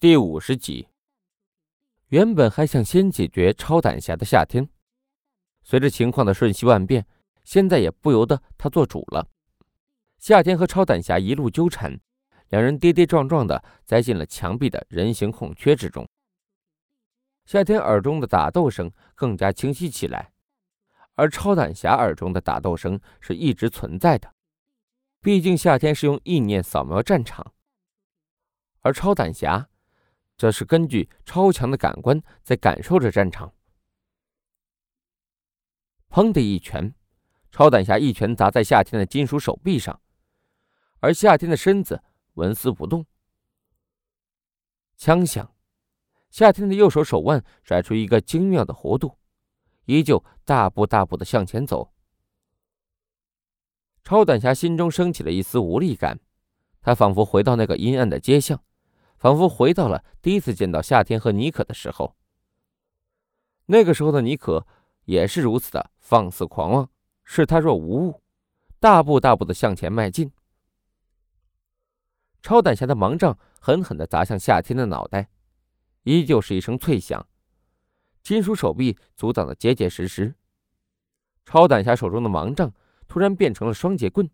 第五十集，原本还想先解决超胆侠的夏天，随着情况的瞬息万变，现在也不由得他做主了。夏天和超胆侠一路纠缠，两人跌跌撞撞的栽进了墙壁的人形空缺之中。夏天耳中的打斗声更加清晰起来，而超胆侠耳中的打斗声是一直存在的，毕竟夏天是用意念扫描战场，而超胆侠。这是根据超强的感官在感受着战场。砰的一拳，超胆侠一拳砸在夏天的金属手臂上，而夏天的身子纹丝不动。枪响，夏天的右手手腕甩出一个精妙的弧度，依旧大步大步的向前走。超胆侠心中升起了一丝无力感，他仿佛回到那个阴暗的街巷。仿佛回到了第一次见到夏天和妮可的时候。那个时候的妮可也是如此的放肆狂妄，视他若无物，大步大步的向前迈进。超胆侠的盲杖狠狠的砸向夏天的脑袋，依旧是一声脆响，金属手臂阻挡的结结实实。超胆侠手中的盲杖突然变成了双节棍，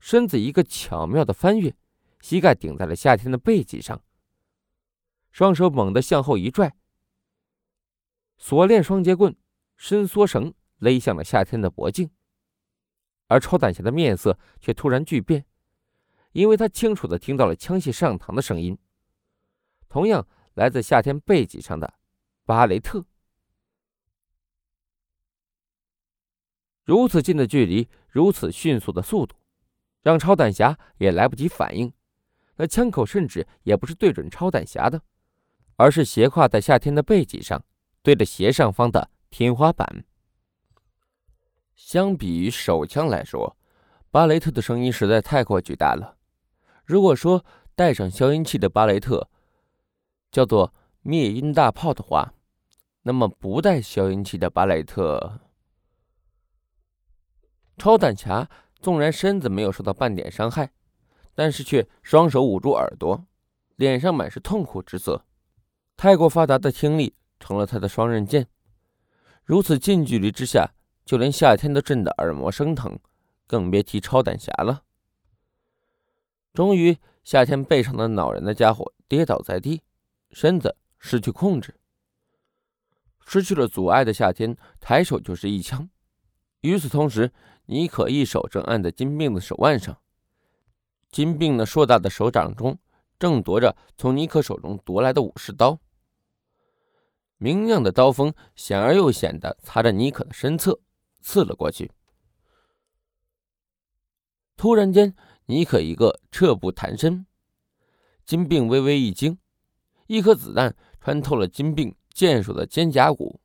身子一个巧妙的翻越。膝盖顶在了夏天的背脊上，双手猛地向后一拽，锁链双节棍伸缩绳勒向了夏天的脖颈，而超胆侠的面色却突然巨变，因为他清楚的听到了枪械上膛的声音，同样来自夏天背脊上的巴雷特。如此近的距离，如此迅速的速度，让超胆侠也来不及反应。那枪口甚至也不是对准超胆侠的，而是斜挎在夏天的背脊上，对着斜上方的天花板。相比于手枪来说，巴雷特的声音实在太过巨大了。如果说带上消音器的巴雷特叫做灭音大炮的话，那么不带消音器的巴雷特，超胆侠纵然身子没有受到半点伤害。但是却双手捂住耳朵，脸上满是痛苦之色。太过发达的听力成了他的双刃剑。如此近距离之下，就连夏天都震得耳膜生疼，更别提超胆侠了。终于，夏天背上的恼人的家伙跌倒在地，身子失去控制，失去了阻碍的夏天抬手就是一枪。与此同时，妮可一手正按在金并的手腕上。金并那硕大的手掌中，正夺着从尼可手中夺来的武士刀。明亮的刀锋显而又显的擦着尼可的身侧，刺了过去。突然间，尼可一个撤步弹身，金并微微一惊，一颗子弹穿透了金并健硕的肩胛骨，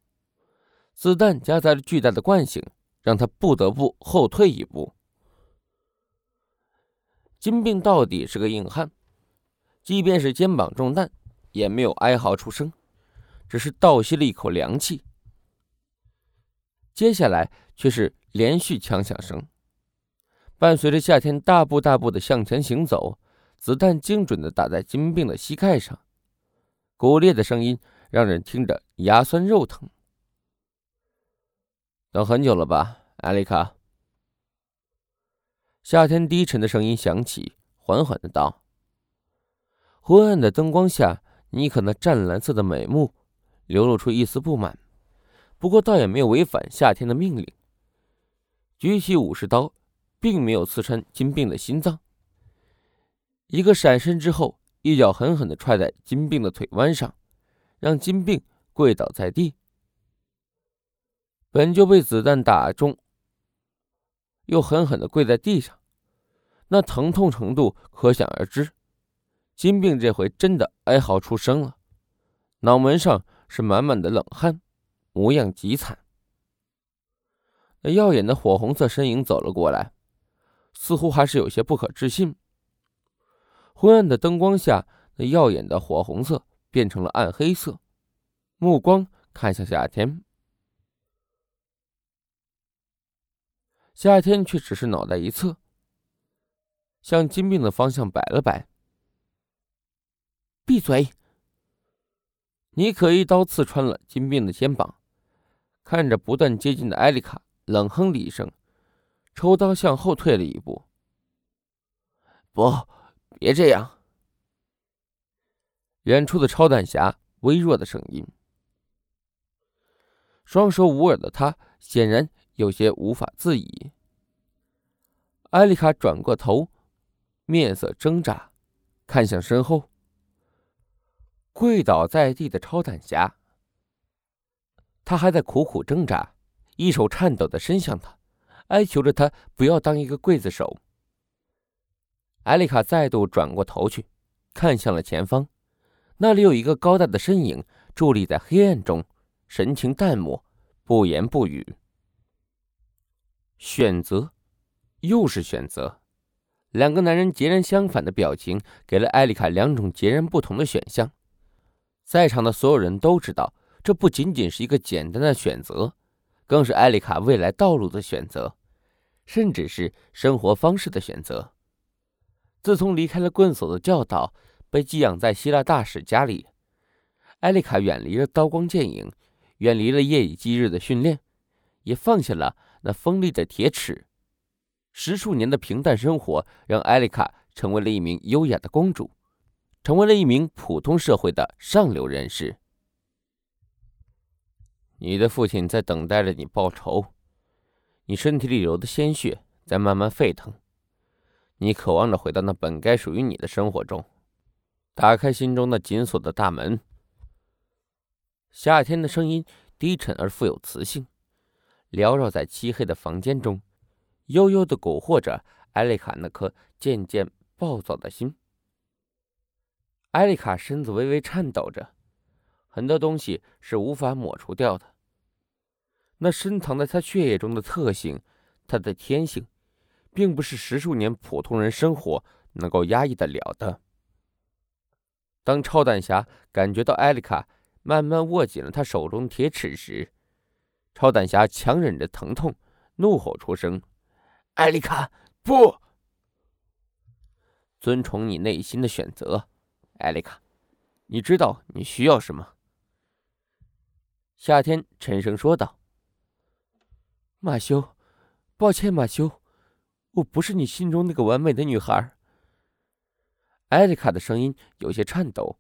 子弹夹杂着巨大的惯性，让他不得不后退一步。金兵到底是个硬汉，即便是肩膀中弹，也没有哀嚎出声，只是倒吸了一口凉气。接下来却是连续枪响声，伴随着夏天大步大步的向前行走，子弹精准的打在金兵的膝盖上，骨裂的声音让人听着牙酸肉疼。等很久了吧，艾丽卡？夏天低沉的声音响起，缓缓的道：“昏暗的灯光下，妮可那湛蓝色的美目流露出一丝不满，不过倒也没有违反夏天的命令。举起武士刀，并没有刺穿金并的心脏。一个闪身之后，一脚狠狠的踹在金并的腿弯上，让金并跪倒在地。本就被子弹打中，又狠狠的跪在地上。”那疼痛程度可想而知，金病这回真的哀嚎出声了，脑门上是满满的冷汗，模样极惨。那耀眼的火红色身影走了过来，似乎还是有些不可置信。昏暗的灯光下，那耀眼的火红色变成了暗黑色，目光看向夏天，夏天却只是脑袋一侧。向金并的方向摆了摆。闭嘴！尼可一刀刺穿了金并的肩膀，看着不断接近的艾丽卡，冷哼了一声，抽刀向后退了一步。不，别这样。远处的超胆侠微弱的声音。双手捂耳的他显然有些无法自已。艾丽卡转过头，面色挣扎，看向身后，跪倒在地的超胆侠。他还在苦苦挣扎，一手颤抖的伸向他，哀求着他不要当一个刽子手。艾丽卡再度转过头去，看向了前方，那里有一个高大的身影伫立在黑暗中。神情淡漠，不言不语。选择，又是选择。两个男人截然相反的表情，给了艾丽卡两种截然不同的选项。在场的所有人都知道，这不仅仅是一个简单的选择，更是艾丽卡未来道路的选择，甚至是生活方式的选择。自从离开了棍手的教导，被寄养在希腊大使家里，艾丽卡远离了刀光剑影。远离了夜以继日的训练，也放下了那锋利的铁齿。十数年的平淡生活，让艾丽卡成为了一名优雅的公主，成为了一名普通社会的上流人士。你的父亲在等待着你报仇，你身体里流的鲜血在慢慢沸腾，你渴望着回到那本该属于你的生活中，打开心中那紧锁的大门。夏天的声音低沉而富有磁性，缭绕在漆黑的房间中，悠悠的蛊惑着艾丽卡那颗渐渐暴躁的心。艾丽卡身子微微颤抖着，很多东西是无法抹除掉的。那深藏在她血液中的特性，她的天性，并不是十数年普通人生活能够压抑得了的。当超胆侠感觉到艾丽卡。慢慢握紧了他手中铁尺时，超胆侠强忍着疼痛，怒吼出声：“艾丽卡，不！遵从你内心的选择，艾丽卡，你知道你需要什么？”夏天沉声说道：“马修，抱歉，马修，我不是你心中那个完美的女孩。”艾丽卡的声音有些颤抖。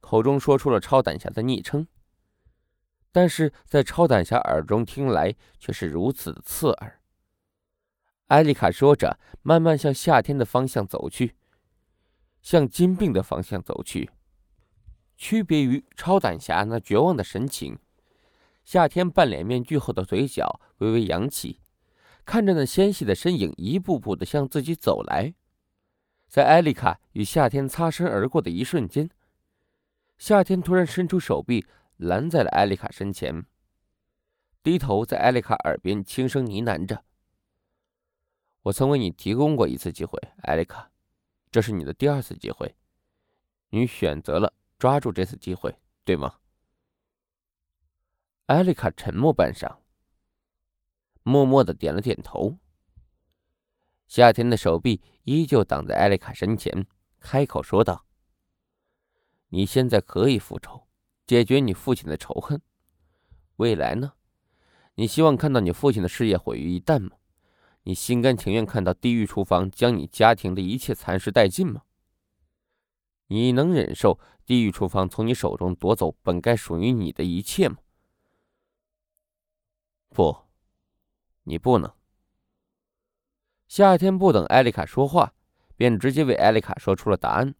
口中说出了超胆侠的昵称，但是在超胆侠耳中听来却是如此的刺耳。艾丽卡说着，慢慢向夏天的方向走去，向金病的方向走去。区别于超胆侠那绝望的神情，夏天半脸面具后的嘴角微微扬起，看着那纤细的身影一步步的向自己走来。在艾丽卡与夏天擦身而过的一瞬间。夏天突然伸出手臂，拦在了艾丽卡身前，低头在艾丽卡耳边轻声呢喃着：“我曾为你提供过一次机会，艾丽卡，这是你的第二次机会，你选择了抓住这次机会，对吗？”艾丽卡沉默半晌，默默的点了点头。夏天的手臂依旧挡在艾丽卡身前，开口说道。你现在可以复仇，解决你父亲的仇恨。未来呢？你希望看到你父亲的事业毁于一旦吗？你心甘情愿看到地狱厨房将你家庭的一切蚕食殆尽吗？你能忍受地狱厨房从你手中夺走本该属于你的一切吗？不，你不能。夏天不等艾丽卡说话，便直接为艾丽卡说出了答案。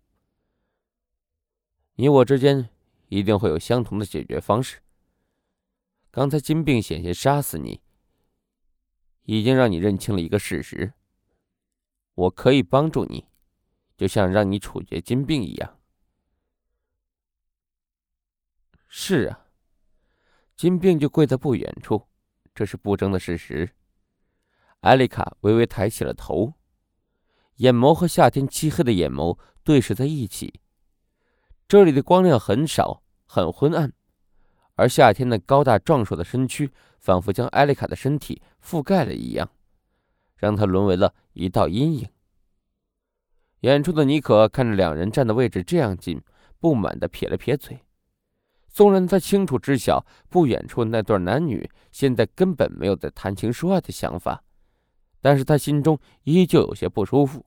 你我之间一定会有相同的解决方式。刚才金病险些杀死你，已经让你认清了一个事实：我可以帮助你，就像让你处决金病一样。是啊，金病就跪在不远处，这是不争的事实。艾丽卡微微抬起了头，眼眸和夏天漆黑的眼眸对视在一起。这里的光亮很少，很昏暗，而夏天那高大壮硕的身躯，仿佛将艾丽卡的身体覆盖了一样，让她沦为了一道阴影。远处的妮可看着两人站的位置这样近，不满地撇了撇嘴，纵然他清楚知晓不远处那对男女现在根本没有在谈情说爱的想法，但是他心中依旧有些不舒服。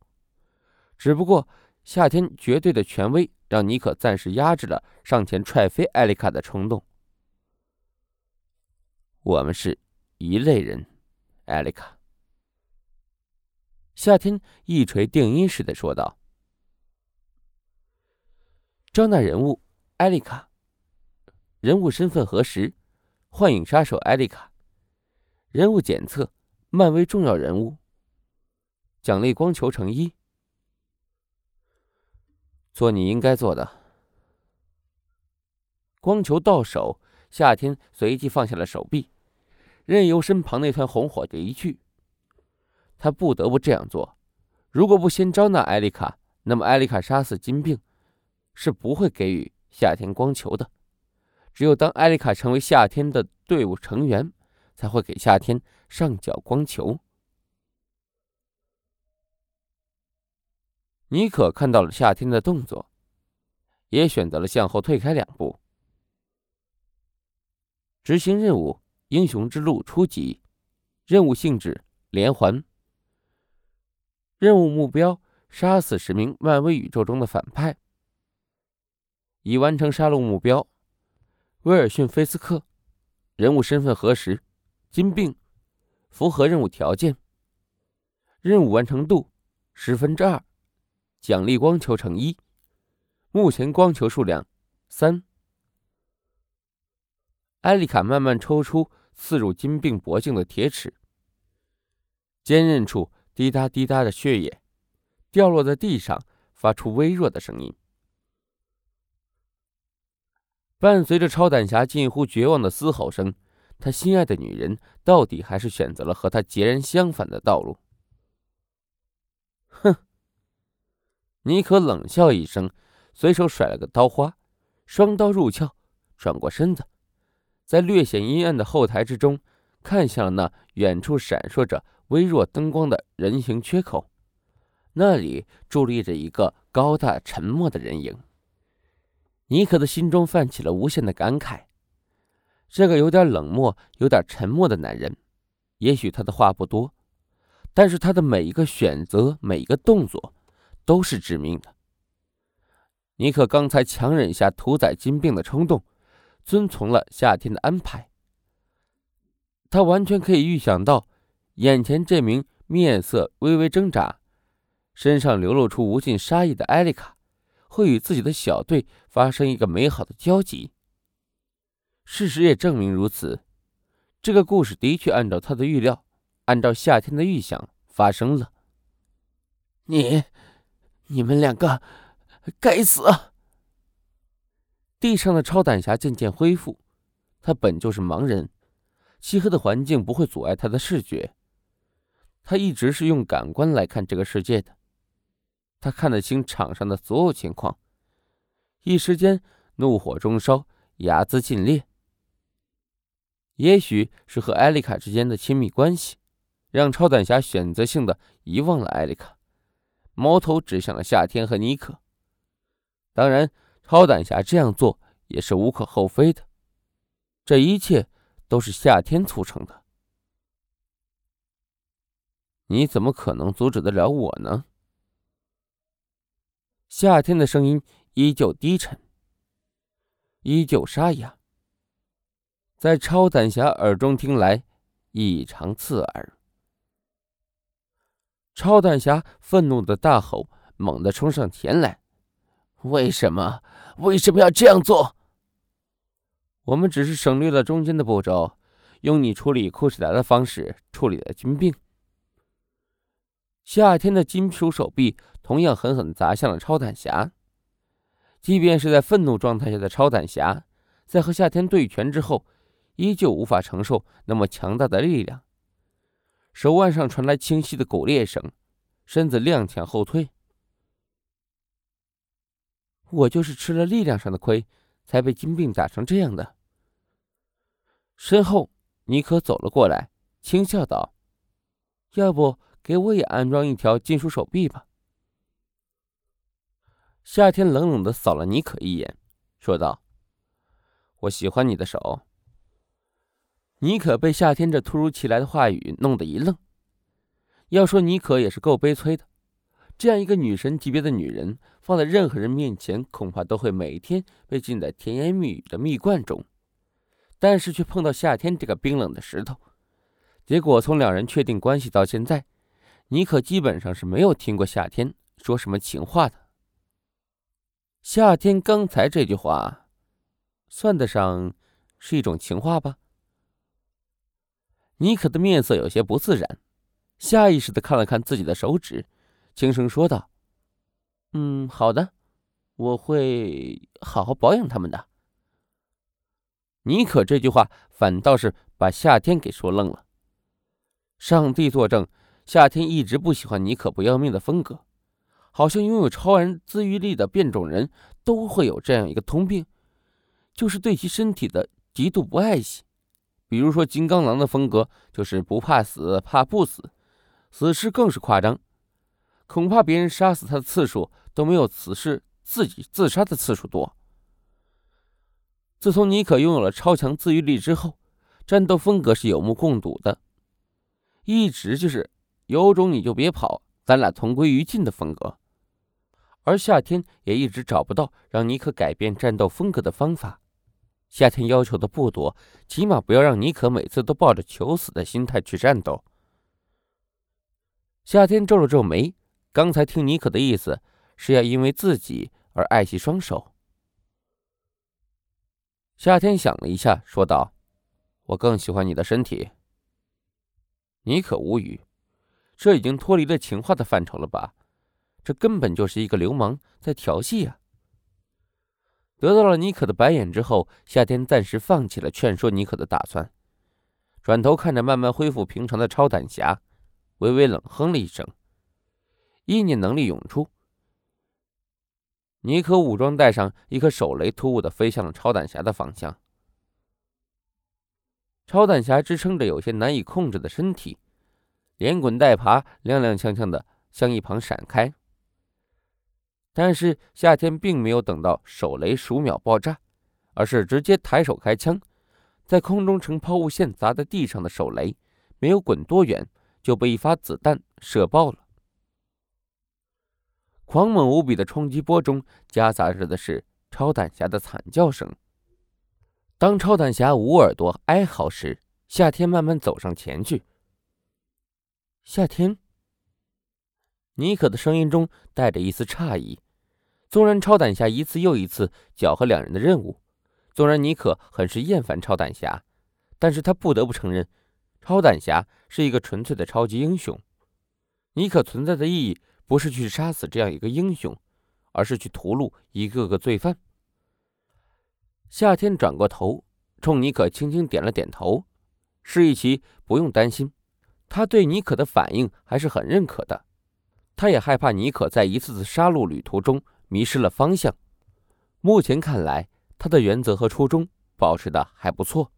只不过夏天绝对的权威让尼可暂时压制了上前踹飞艾丽卡的冲动。我们是一类人，艾丽卡。夏天一锤定音似的说道：“招纳人物，艾丽卡。人物身份核实：幻影杀手艾丽卡。人物检测：漫威重要人物。奖励光球成一。做你应该做的。光球到手，夏天随即放下了手臂。”任由身旁那团红火离去，他不得不这样做。如果不先招纳艾丽卡，那么艾丽卡杀死金并，是不会给予夏天光球的。只有当艾丽卡成为夏天的队伍成员，才会给夏天上缴光球。妮可看到了夏天的动作，也选择了向后退开两步，执行任务。英雄之路初级，任务性质连环。任务目标：杀死十名漫威宇宙中的反派。已完成杀戮目标：威尔逊·菲斯克。人物身份核实：金并，符合任务条件。任务完成度十分之二，奖励光球乘一。目前光球数量三。艾丽卡慢慢抽出刺入金并脖颈的铁尺，坚韧处滴答滴答的血液掉落在地上，发出微弱的声音。伴随着超胆侠近乎绝望的嘶吼声，他心爱的女人到底还是选择了和他截然相反的道路。尼可冷笑一声，随手甩了个刀花，双刀入鞘，转过身子。在略显阴暗的后台之中，看向了那远处闪烁着微弱灯光的人形缺口，那里伫立着一个高大沉默的人影。尼克的心中泛起了无限的感慨：这个有点冷漠、有点沉默的男人，也许他的话不多，但是他的每一个选择、每一个动作，都是致命的。尼克刚才强忍下屠宰金并的冲动。遵从了夏天的安排，他完全可以预想到，眼前这名面色微微挣扎、身上流露出无尽杀意的艾丽卡，会与自己的小队发生一个美好的交集。事实也证明如此，这个故事的确按照他的预料，按照夏天的预想发生了。你，你们两个，该死！地上的超胆侠渐渐恢复，他本就是盲人，漆黑的环境不会阻碍他的视觉。他一直是用感官来看这个世界的，他看得清场上的所有情况。一时间怒火中烧，睚眦尽裂。也许是和艾丽卡之间的亲密关系，让超胆侠选择性的遗忘了艾丽卡，矛头指向了夏天和尼克。当然。超胆侠这样做也是无可厚非的，这一切都是夏天促成的。你怎么可能阻止得了我呢？夏天的声音依旧低沉，依旧沙哑，在超胆侠耳中听来异常刺耳。超胆侠愤怒的大吼，猛地冲上前来。为什么？为什么要这样做？我们只是省略了中间的步骤，用你处理库什达的方式处理了金病。夏天的金属手臂同样狠狠砸向了超胆侠。即便是在愤怒状态下的超胆侠，在和夏天对拳之后，依旧无法承受那么强大的力量。手腕上传来清晰的骨裂声，身子踉跄后退。我就是吃了力量上的亏，才被金病打成这样的。身后，尼可走了过来，轻笑道：“要不给我也安装一条金属手臂吧？”夏天冷冷的扫了尼可一眼，说道：“我喜欢你的手。妮可被夏天这突如其来的话语弄得一愣。要说妮可也是够悲催的，这样一个女神级别的女人，放在任何人面前，恐怕都会每天被浸在甜言蜜语的蜜罐中。但是却碰到夏天这个冰冷的石头，结果从两人确定关系到现在，妮可基本上是没有听过夏天说什么情话的。夏天刚才这句话，算得上是一种情话吧？妮可的面色有些不自然，下意识的看了看自己的手指，轻声说道：“嗯，好的，我会好好保养他们的。”妮可这句话反倒是把夏天给说愣了。上帝作证，夏天一直不喜欢妮可不要命的风格，好像拥有超人自愈力的变种人都会有这样一个通病，就是对其身体的极度不爱惜。比如说，金刚狼的风格就是不怕死，怕不死，死尸更是夸张，恐怕别人杀死他的次数都没有此事自己自杀的次数多。自从妮可拥有了超强自愈力之后，战斗风格是有目共睹的，一直就是有种你就别跑，咱俩同归于尽的风格。而夏天也一直找不到让妮可改变战斗风格的方法。夏天要求的不多，起码不要让妮可每次都抱着求死的心态去战斗。夏天皱了皱眉，刚才听妮可的意思是要因为自己而爱惜双手。夏天想了一下，说道：“我更喜欢你的身体。”妮可无语，这已经脱离了情话的范畴了吧？这根本就是一个流氓在调戏啊！得到了妮可的白眼之后，夏天暂时放弃了劝说妮可的打算，转头看着慢慢恢复平常的超胆侠，微微冷哼了一声，意念能力涌出，妮可武装带上一颗手雷，突兀的飞向了超胆侠的方向。超胆侠支撑着有些难以控制的身体，连滚带爬，踉踉跄跄的向一旁闪开。但是夏天并没有等到手雷数秒爆炸，而是直接抬手开枪，在空中呈抛物线砸在地上的手雷，没有滚多远就被一发子弹射爆了。狂猛无比的冲击波中夹杂着的是超胆侠的惨叫声。当超胆侠捂耳朵哀嚎时，夏天慢慢走上前去。夏天，妮可的声音中带着一丝诧异。纵然超胆侠一次又一次搅和两人的任务，纵然妮可很是厌烦超胆侠，但是他不得不承认，超胆侠是一个纯粹的超级英雄。妮可存在的意义不是去杀死这样一个英雄，而是去屠戮一个个罪犯。夏天转过头，冲妮可轻轻点了点头，示意其不用担心，他对妮可的反应还是很认可的。他也害怕妮可在一次次杀戮旅途中。迷失了方向，目前看来，他的原则和初衷保持的还不错。